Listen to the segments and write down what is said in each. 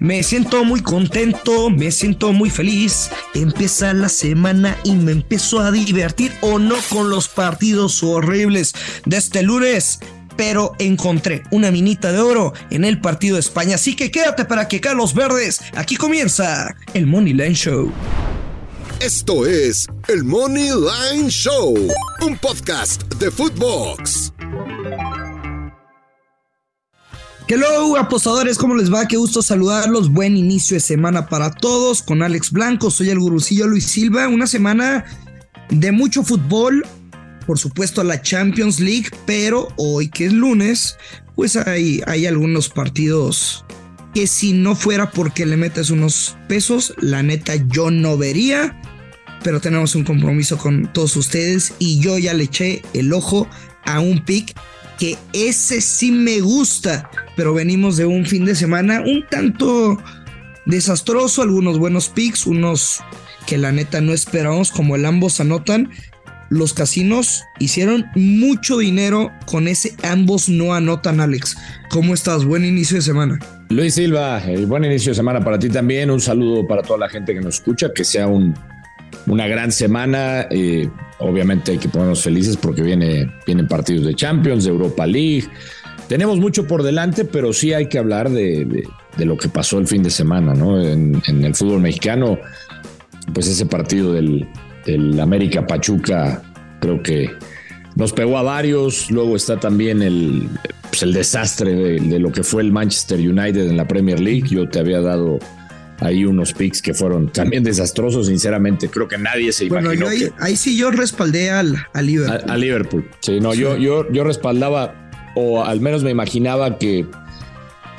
Me siento muy contento, me siento muy feliz. Empieza la semana y me empiezo a divertir o no con los partidos horribles de este lunes. Pero encontré una minita de oro en el partido de España. Así que quédate para que Carlos Verdes. Aquí comienza el Money Line Show. Esto es el Money Line Show, un podcast de Footbox. Hello, apostadores, ¿cómo les va? Qué gusto saludarlos. Buen inicio de semana para todos con Alex Blanco. Soy el gurucillo Luis Silva. Una semana de mucho fútbol, por supuesto la Champions League, pero hoy que es lunes, pues hay, hay algunos partidos que si no fuera porque le metes unos pesos, la neta yo no vería. Pero tenemos un compromiso con todos ustedes y yo ya le eché el ojo a un pick que ese sí me gusta, pero venimos de un fin de semana un tanto desastroso, algunos buenos picks, unos que la neta no esperamos, como el ambos anotan. Los casinos hicieron mucho dinero con ese ambos no anotan, Alex. ¿Cómo estás? Buen inicio de semana. Luis Silva, el buen inicio de semana para ti también. Un saludo para toda la gente que nos escucha, que sea un, una gran semana. Eh, obviamente hay que ponernos felices porque viene, vienen partidos de Champions, de Europa League. Tenemos mucho por delante, pero sí hay que hablar de, lo que pasó el fin de semana, ¿no? En, el fútbol mexicano, pues ese partido del, del América Pachuca, creo que nos pegó a varios. Luego está también el, pues el desastre de, de, lo que fue el Manchester United en la Premier League. Yo te había dado ahí unos picks que fueron también desastrosos, sinceramente. Creo que nadie se bueno, imaginó. Ahí, que, ahí, sí yo respaldé al, a Liverpool. A, a, Liverpool. Sí, no, sí. Yo, yo, yo respaldaba, o al menos me imaginaba que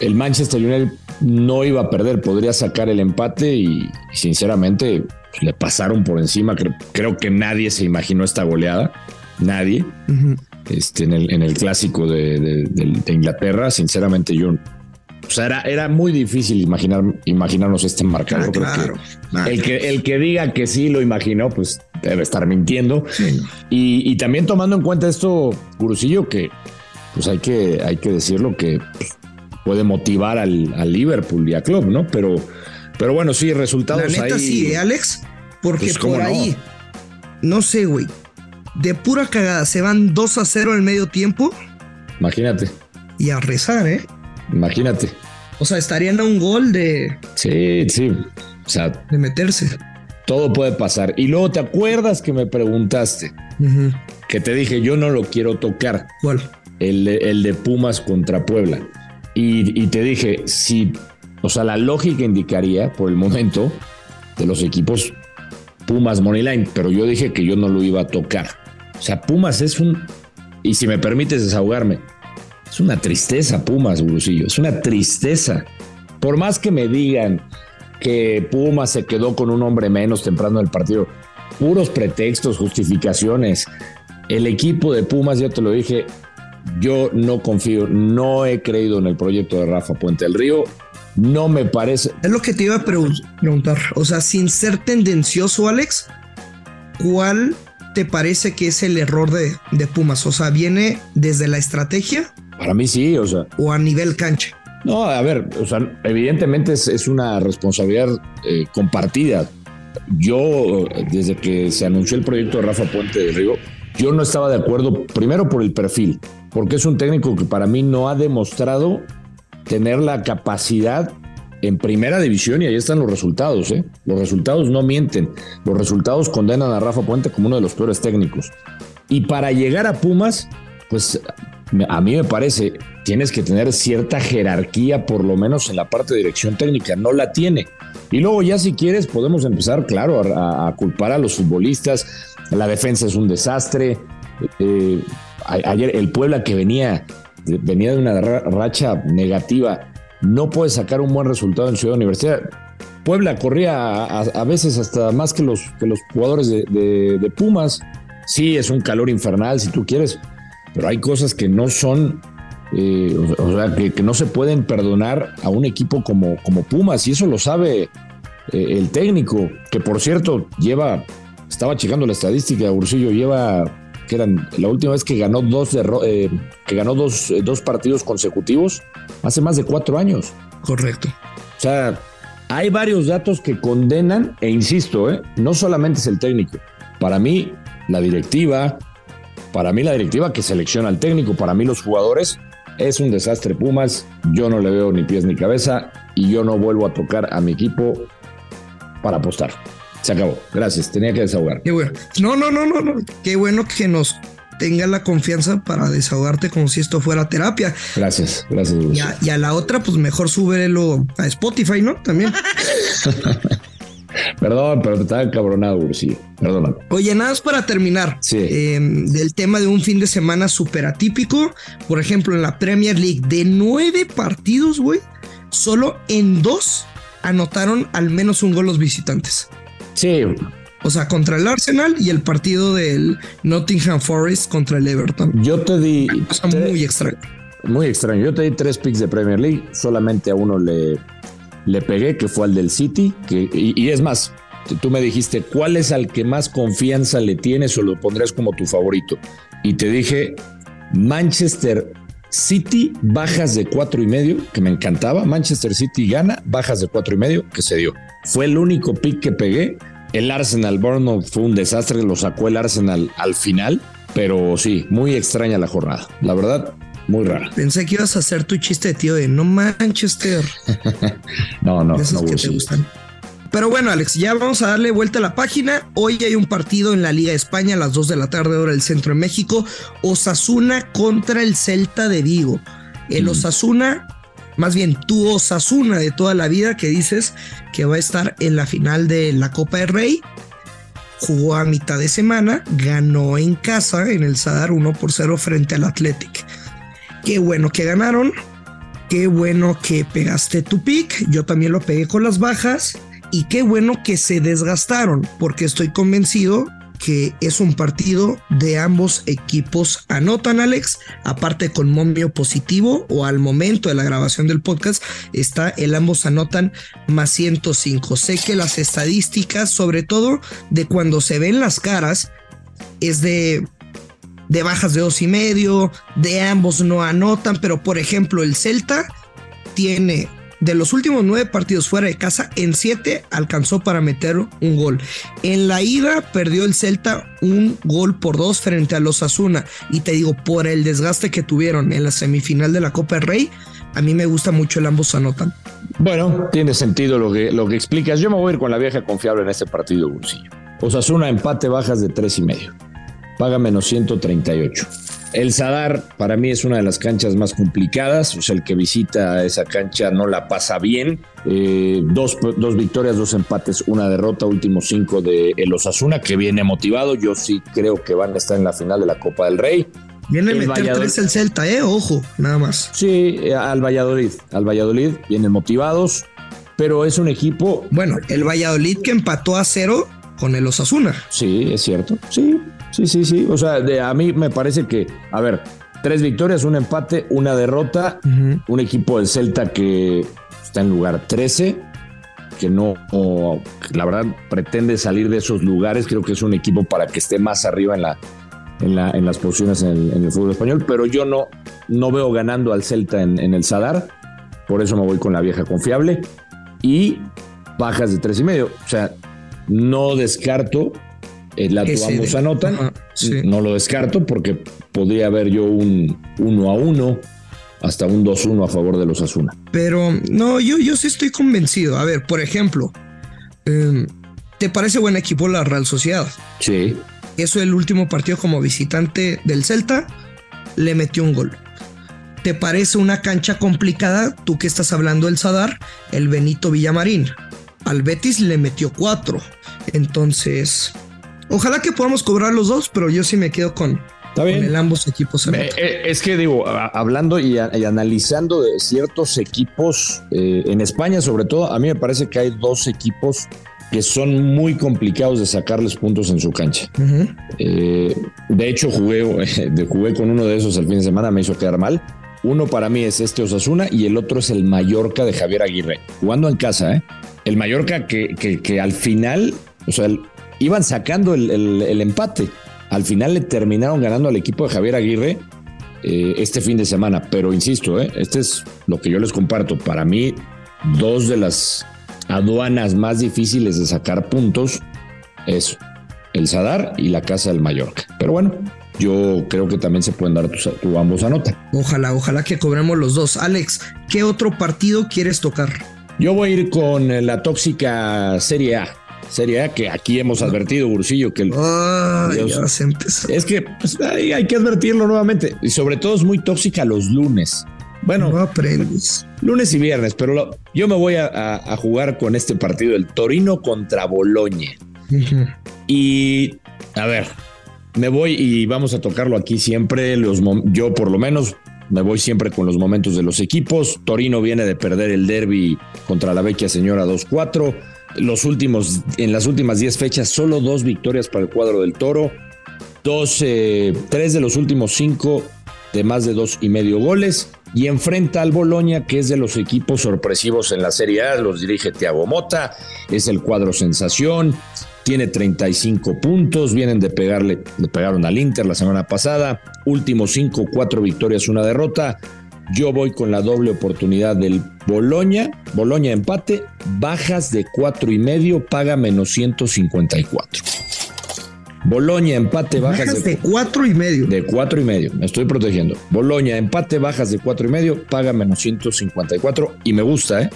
el Manchester United no iba a perder, podría sacar el empate y, sinceramente le pasaron por encima. Creo, creo, que nadie se imaginó esta goleada. Nadie. Uh -huh. este, en, el, en el clásico de, de, de, de Inglaterra, sinceramente yo o sea, era, era muy difícil imaginar, imaginarnos este marcador. Ah, claro, claro. El, que, el que diga que sí lo imaginó, pues debe estar mintiendo. Sí. Y, y, también tomando en cuenta esto, Gurusillo, que pues hay que, hay que decirlo que pues, puede motivar al, al, Liverpool y a Klopp, ¿no? Pero, pero bueno, sí, resultados La neta ahí, sí, ¿eh, Alex? Porque pues, por ahí, no? no sé, güey, de pura cagada se van 2 a 0 en el medio tiempo. Imagínate. Y a rezar, ¿eh? Imagínate. O sea, estarían a un gol de. Sí, sí. O sea. De meterse. Todo puede pasar. Y luego te acuerdas que me preguntaste. Uh -huh. Que te dije, yo no lo quiero tocar. ¿Cuál? El de, el de Pumas contra Puebla. Y, y, te dije, si. O sea, la lógica indicaría, por el momento, de los equipos Pumas Moneyline. Pero yo dije que yo no lo iba a tocar. O sea, Pumas es un. Y si me permites desahogarme, es una tristeza, Pumas, Gurusillo. Es una tristeza. Por más que me digan que Pumas se quedó con un hombre menos temprano del partido, puros pretextos, justificaciones. El equipo de Pumas, yo te lo dije, yo no confío, no he creído en el proyecto de Rafa Puente del Río. No me parece. Es lo que te iba a preguntar. O sea, sin ser tendencioso, Alex, ¿cuál te parece que es el error de, de Pumas? O sea, ¿viene desde la estrategia? Para mí sí, o sea. O a nivel cancha. No, a ver, o sea, evidentemente es, es una responsabilidad eh, compartida. Yo, desde que se anunció el proyecto de Rafa Puente de Río, yo no estaba de acuerdo, primero por el perfil, porque es un técnico que para mí no ha demostrado tener la capacidad en primera división y ahí están los resultados. ¿eh? Los resultados no mienten, los resultados condenan a Rafa Puente como uno de los peores técnicos. Y para llegar a Pumas, pues a mí me parece, tienes que tener cierta jerarquía, por lo menos en la parte de dirección técnica, no la tiene. Y luego ya si quieres podemos empezar, claro, a, culpar a los futbolistas, la defensa es un desastre. Eh, ayer el Puebla que venía, venía de una racha negativa, no puedes sacar un buen resultado en Ciudad Universitaria. Puebla corría a, veces hasta más que los, que los jugadores de, Pumas. Sí, es un calor infernal si tú quieres, pero hay cosas que no son, eh, o sea, que, no se pueden perdonar a un equipo como, como Pumas, y eso lo sabe eh, el técnico, que por cierto lleva, estaba checando la estadística, Ursillo lleva que eran la última vez que ganó dos eh, que ganó dos, dos partidos consecutivos hace más de cuatro años. Correcto. O sea, hay varios datos que condenan, e insisto, ¿eh? no solamente es el técnico. Para mí, la directiva, para mí la directiva que selecciona al técnico, para mí los jugadores, es un desastre Pumas. Yo no le veo ni pies ni cabeza y yo no vuelvo a tocar a mi equipo para apostar. Se acabó. Gracias. Tenía que desahogar. Qué bueno. No, no, no, no, no. Qué bueno que nos tenga la confianza para desahogarte como si esto fuera terapia. Gracias, gracias. Y a, la otra, pues mejor súbelo a Spotify, ¿no? También. Perdón, pero te estaba cabronado, sí. Perdón. Oye, nada más para terminar. Sí. Em, del tema de un fin de semana súper atípico. Por ejemplo, en la Premier League, de nueve partidos, güey, solo en dos anotaron al menos un gol los visitantes. Sí, o sea, contra el Arsenal y el partido del Nottingham Forest contra el Everton. Yo te di. muy extraño. Muy extraño. Yo te di tres picks de Premier League. Solamente a uno le, le pegué, que fue al del City. Y, es más, tú me dijiste cuál es al que más confianza le tienes o lo pondrías como tu favorito. Y te dije Manchester City, bajas de cuatro y medio, que me encantaba. Manchester City gana, bajas de cuatro y medio, que se dio. Fue el único pick que pegué el Arsenal Bournemouth fue un desastre, lo sacó el Arsenal al final, pero sí, muy extraña la jornada. La verdad, muy rara. Pensé que ibas a hacer tu chiste de tío de no Manchester. no, no, esos que te gustan. Pero bueno, Alex, ya vamos a darle vuelta a la página. Hoy hay un partido en la Liga de España a las 2 de la tarde, hora del centro de México. Osasuna contra el Celta de Vigo. El mm. Osasuna más bien tu Osasuna de toda la vida que dices que va a estar en la final de la Copa del Rey. Jugó a mitad de semana, ganó en casa en el Sadar 1 por 0 frente al Athletic. Qué bueno que ganaron, qué bueno que pegaste tu pick, yo también lo pegué con las bajas y qué bueno que se desgastaron porque estoy convencido que es un partido de ambos equipos anotan, Alex. Aparte con momio positivo o al momento de la grabación del podcast está el ambos anotan más 105. Sé que las estadísticas, sobre todo de cuando se ven las caras, es de de bajas de dos y medio, de ambos no anotan, pero por ejemplo el Celta tiene de los últimos nueve partidos fuera de casa, en siete alcanzó para meter un gol. En la ida perdió el Celta un gol por dos frente a los Asuna. Y te digo, por el desgaste que tuvieron en la semifinal de la Copa del Rey, a mí me gusta mucho el ambos anotan. Bueno, tiene sentido lo que, lo que explicas. Yo me voy a ir con la vieja confiable en este partido, Bolsillo. Osasuna empate bajas de tres y medio. Paga menos 138. El Sadar para mí es una de las canchas más complicadas, o sea, el que visita esa cancha no la pasa bien. Eh, dos, victorias, dos empates, una derrota, últimos cinco de el Osasuna, que viene motivado. Yo sí creo que van a estar en la final de la Copa del Rey. Viene a meter tres el Celta, eh, ojo, nada más. Sí, eh, al Valladolid, al Valladolid vienen motivados, pero es un equipo. Bueno, el Valladolid que empató a cero con el Osasuna. Sí, es cierto. Sí, Sí, sí, sí. O sea, de, a mí me parece que, a ver, tres victorias, un empate, una derrota, un equipo del Celta que está en lugar 13, que no, la verdad, pretende salir de esos lugares. Creo que es un equipo para que esté más arriba en, la, en, las posiciones en el, fútbol español, pero yo no, no veo ganando al Celta en, en el Sadar. Por eso me voy con la vieja confiable. Y bajas de tres y medio. O sea, no descarto el ambos anotan. No lo descarto porque podría haber yo un 1 a 1 hasta un 2-1 a favor de los Asuna. Pero no, yo, yo sí estoy convencido. A ver, por ejemplo, em, ¿te parece buen equipo la Real Sociedad? Sí. Eso el último partido como visitante del Celta le metió un gol. ¿Te parece una cancha complicada? Tú que estás hablando del Sadar, el Benito Villamarín. Al Betis le metió cuatro. Entonces, Ojalá que podamos cobrar los dos, pero yo sí me quedo con, Está bien. Con el ambos equipos. Eh, es que digo, hablando y, analizando de ciertos equipos eh, en España, sobre todo, a mí me parece que hay dos equipos que son muy complicados de sacarles puntos en su cancha. Eh, de hecho, jugué, jugué con uno de esos el fin de semana, me hizo quedar mal. Uno para mí es este Osasuna y el otro es el Mallorca de Javier Aguirre, jugando en casa. ¿eh? El Mallorca que, que, al final, o sea, iban sacando el, empate. Al final le terminaron ganando al equipo de Javier Aguirre eh, este fin de semana. Pero insisto, ¿eh? este es lo que yo les comparto. Para mí, dos de las aduanas más difíciles de sacar puntos es el Sadar y la Casa del Mallorca. Pero bueno, yo creo que también se pueden dar tu, ambos a nota. Ojalá, ojalá que cobremos los dos. Alex, ¿qué otro partido quieres tocar? Yo voy a ir con la tóxica Serie A. Serie A, que aquí hemos advertido, Bursillo, que ya se empezó. es que pues, hay, que advertirlo nuevamente. Y sobre todo es muy tóxica los lunes. Bueno, no aprendes. Lunes y viernes, pero yo me voy a, jugar con este partido, el Torino contra Boloña. Y a ver, me voy y vamos a tocarlo aquí siempre. Los, yo por lo menos me voy siempre con los momentos de los equipos. Torino viene de perder el derby contra la vecchia señora 2-4. Los últimos, en las últimas 10 fechas, solo dos victorias para el cuadro del Toro. Dos, eh, tres de los últimos cinco de más de dos y medio goles. Y enfrenta al Boloña, que es de los equipos sorpresivos en la Serie A. Los dirige Thiago Mota. Es el cuadro sensación tiene 35 puntos, vienen de pegarle, le pegaron al Inter la semana pasada, últimos 5, 4 victorias, una derrota. Yo voy con la doble oportunidad del Boloña, Boloña empate, bajas de 4 y medio, paga menos 154. Boloña, empate, bajas, bajas de, 4 y medio. De 4 y medio, me estoy protegiendo. Boloña, empate, bajas de 4 y medio, paga menos 154 y me gusta, ¿eh?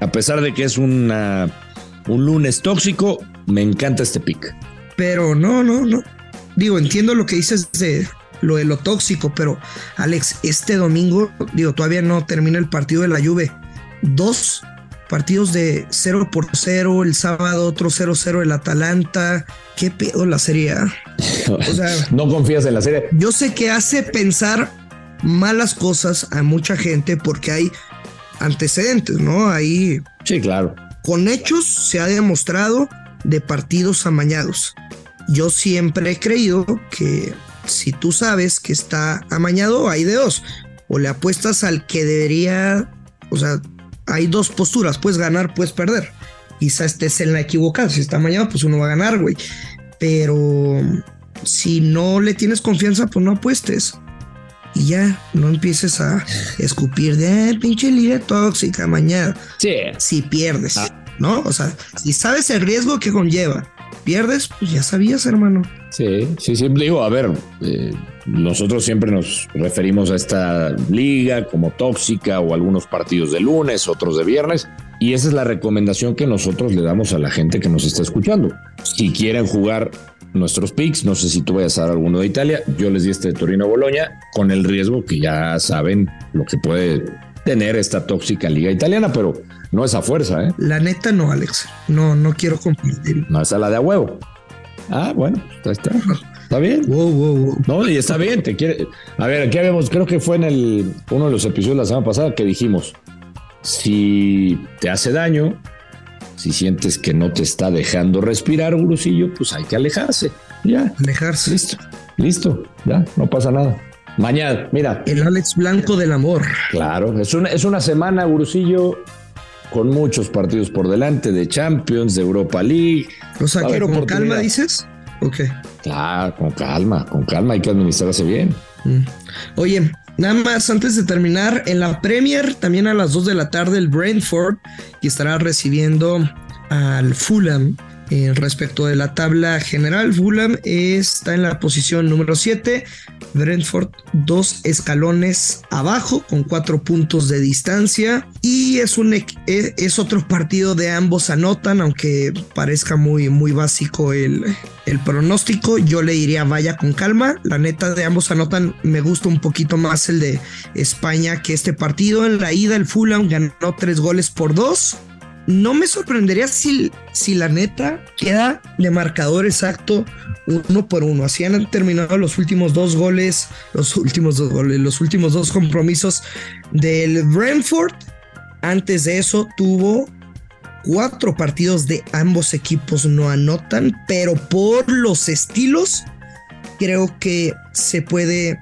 A pesar de que es una, un lunes tóxico, me encanta este pick. Pero no, no, no. Digo, entiendo lo que dices de lo de lo tóxico, pero Alex, este domingo, digo, todavía no termina el partido de la Juve. Dos partidos de 0 por 0, el sábado otro 0-0 el Atalanta. ¿Qué pedo la serie? O sea, no confías en la serie. Yo sé que hace pensar malas cosas a mucha gente porque hay antecedentes, ¿no? Ahí. Sí, claro. Con hechos se ha demostrado de partidos amañados. Yo siempre he creído que si tú sabes que está amañado, hay de dos. O le apuestas al que debería, o sea, hay dos posturas, puedes ganar, puedes perder. Quizá estés en la equivocada, si está amañado, pues uno va a ganar, güey. Pero si no le tienes confianza, pues no apuestes. Y ya, no empieces a escupir de eh, pinche lira tóxica mañana. Sí. Si pierdes. Ah. ¿no? O sea, si sabes el riesgo que conlleva, pierdes, pues ya sabías, hermano. Sí, sí, sí. Digo, a ver, eh, nosotros siempre nos referimos a esta liga como tóxica o algunos partidos de lunes, otros de viernes. Y esa es la recomendación que nosotros le damos a la gente que nos está escuchando. Si quieren jugar nuestros picks, no sé si tú vayas a dar alguno de Italia, yo les di este de Torino Boloña con el riesgo que ya saben lo que puede tener esta tóxica liga italiana, pero no es a fuerza, ¿eh? La neta no, Alex. No, no quiero compartir. No es a la de a huevo. Ah, bueno, está. Está bien. Wow, wow, wow. No, y está bien. Te quiere. A ver, aquí habíamos, creo que fue en el uno de los episodios de la semana pasada que dijimos: si te hace daño, si sientes que no te está dejando respirar, gurusillo, pues hay que alejarse. Ya. Alejarse. Listo. Listo. Ya, no pasa nada. Mañana, mira. El Alex Blanco del amor. Claro, es una, es una semana, Gurusillo, con muchos partidos por delante de Champions, de Europa League. O sea, quiero con calma, dices. Ok. Claro, con calma, con calma, hay que administrarse bien. Mm. Oye, nada más antes de terminar, en la Premier, también a las 2 de la tarde, el Brentford, y estará recibiendo al Fulham eh, respecto de la tabla general, Fulham está en la posición número 7, Brentford dos escalones abajo con cuatro puntos de distancia y es, un, e, es otro partido de ambos anotan, aunque parezca muy, muy básico el, el pronóstico, yo le diría vaya con calma. La neta de ambos anotan, me gusta un poquito más el de España que este partido. En la ida el Fulham ganó tres goles por dos no me sorprendería si, si la neta queda de marcador exacto uno por uno. Así han terminado los últimos dos goles, los últimos dos goles, los últimos dos compromisos del Brentford. Antes de eso tuvo cuatro partidos de ambos equipos no anotan, pero por los estilos creo que se puede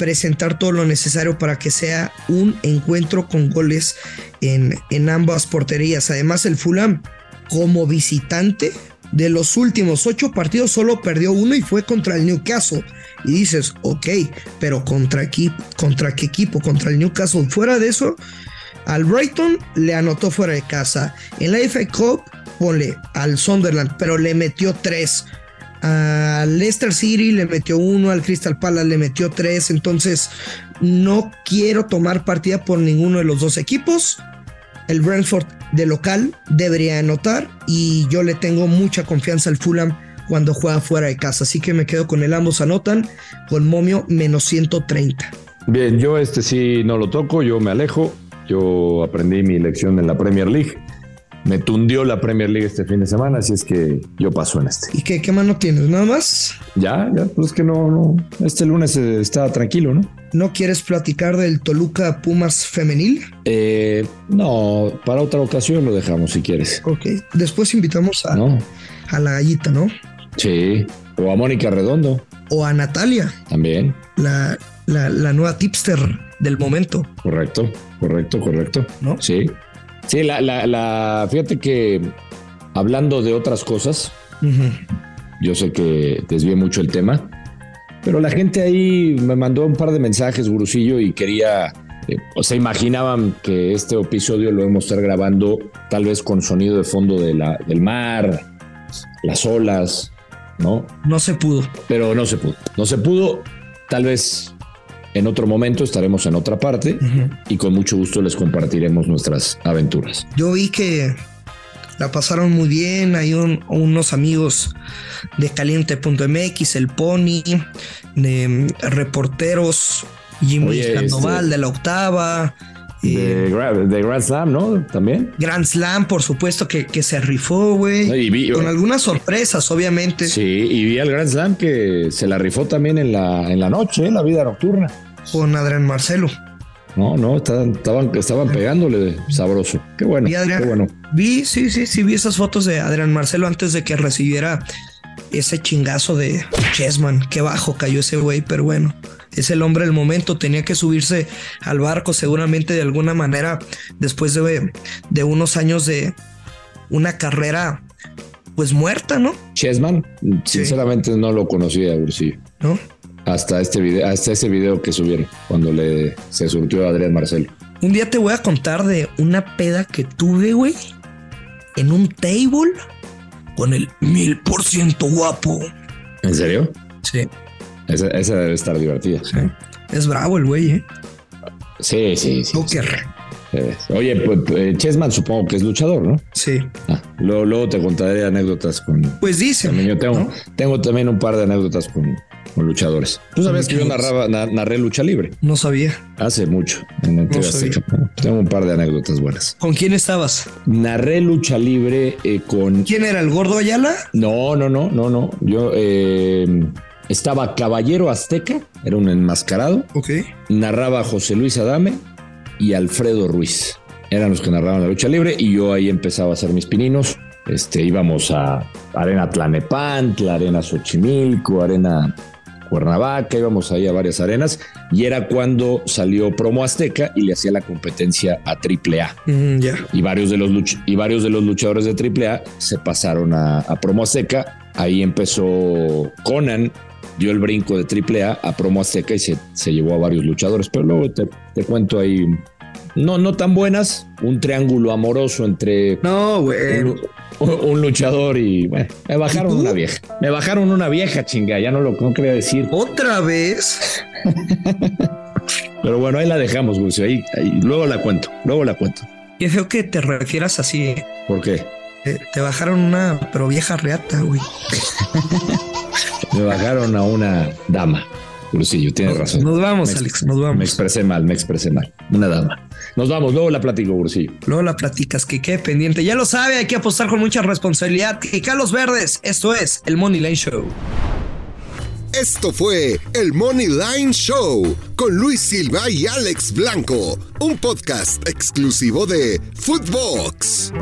presentar todo lo necesario para que sea un encuentro con goles en, en ambas porterías. Además, el Fulham como visitante de los últimos ocho partidos solo perdió uno y fue contra el Newcastle. Y dices, ok, pero contra, contra qué equipo, contra el Newcastle. Fuera de eso, al Brighton le anotó fuera de casa. En la FA Cup, ponle al Sunderland, pero le metió tres. Al Leicester City le metió uno, al Crystal Palace le metió tres. Entonces, no quiero tomar partida por ninguno de los dos equipos. El Brentford de local debería anotar y yo le tengo mucha confianza al Fulham cuando juega fuera de casa. Así que me quedo con el ambos anotan con momio menos 130. Bien, yo este sí no lo toco, yo me alejo. Yo aprendí mi lección en la Premier League. Me tundió la Premier League este fin de semana, así es que yo paso en este. ¿Y qué, qué mano tienes? ¿Nada más? Ya, ya, pues es que no, no. Este lunes estaba tranquilo, ¿no? ¿No quieres platicar del Toluca Pumas femenil? Eh, no, para otra ocasión lo dejamos si quieres. Ok. Después invitamos a, a la gallita, ¿no? Sí. O a Mónica Redondo. O a Natalia. También. La, la, la nueva tipster del momento. Correcto, correcto, correcto. ¿No? Sí. Sí, la, la, la fíjate que hablando de otras cosas, yo sé que desvié mucho el tema, pero la gente ahí me mandó un par de mensajes, Gurusillo, y quería, eh, o sea, imaginaban que este episodio lo hemos estar grabando tal vez con sonido de fondo de la, del mar, las olas, ¿no? No se pudo. Pero no se pudo. No se pudo. Tal vez en otro momento estaremos en otra parte y con mucho gusto les compartiremos nuestras aventuras. Yo vi que la pasaron muy bien. Hay unos amigos de caliente.mx, el Pony, de reporteros, Jimmy Sandoval este, de la octava. De, de, Grand Slam, ¿no? También. Grand Slam, por supuesto, que, que se rifó, güey. Con algunas sorpresas, obviamente. Sí, y vi al Grand Slam que se la rifó también en la, en la noche, en la vida nocturna. Con Adrián Marcelo. No, no, estaban, estaban, estaban pegándole sabroso. Qué bueno. Vi, qué bueno. Vi, sí, sí, sí, vi esas fotos de Adrián Marcelo antes de que recibiera ese chingazo de Chessman. Qué bajo cayó ese güey, pero bueno es el hombre del momento, tenía que subirse al barco seguramente de alguna manera después de, de unos años de una carrera pues muerta, ¿no? Chessman, sinceramente no lo conocía, Ursillo. ¿No? Hasta este video, hasta ese video que subieron cuando le se surtió a Adrián Marcelo. Un día te voy a contar de una peda que tuve, güey, en un table con el mil por ciento guapo. ¿En serio? Sí. Esa, debe estar divertida. Es bravo el güey, ¿eh? Sí, sí, sí. Joker. Oye, pues, pues, Chessman supongo que es luchador, ¿no? Sí. Ah, luego, te contaré anécdotas con. Pues dice. Yo tengo, tengo también un par de anécdotas con, con luchadores. ¿Tú sabías que yo narraba, narré lucha libre? No sabía. Hace mucho. En Tengo un par de anécdotas buenas. ¿Con quién estabas? Narré lucha libre eh, con. ¿Quién era el gordo Ayala? No, no, no, no, no. Yo. Eh, estaba Caballero Azteca, era un enmascarado. Ok. Narraba José Luis Adame y Alfredo Ruiz. Eran los que narraban la lucha libre y yo ahí empezaba a hacer mis pininos. Este, íbamos a Arena Tlanepantla, Arena Xochimilco, Arena Cuernavaca, íbamos ahí a varias arenas y era cuando salió Promo Azteca y le hacía la competencia a AAA. Mm, ya. Y varios de los y varios de los luchadores de AAA se pasaron a, a Promo Azteca. Ahí empezó Conan, dio el brinco de AAA a Promo Azteca y se, se llevó a varios luchadores. Pero luego te, te, cuento ahí, no, no tan buenas, un triángulo amoroso entre no, güey. Un, luchador y bueno, me bajaron una vieja. Me bajaron una vieja, chinga, ya no lo no quería decir. ¿Otra vez? Pero bueno, ahí la dejamos, güey. Ahí, ahí, luego la cuento, luego la cuento. Qué feo que te refieras así. ¿eh? ¿Por qué? Te, te bajaron una, pero vieja reata, güey. me bajaron a una dama. Gurusillo, tienes razón. Nos vamos, Alex, nos vamos. Me expresé mal, me expresé mal. Una dama. Nos vamos, luego la platico, Gurusillo. Luego la platicas, que quede pendiente. Ya lo sabe, hay que apostar con mucha responsabilidad. Que Carlos Verdes, esto es el Money Line Show. Esto fue el Money Line Show con Luis Silva y Alex Blanco, un podcast exclusivo de Footbox.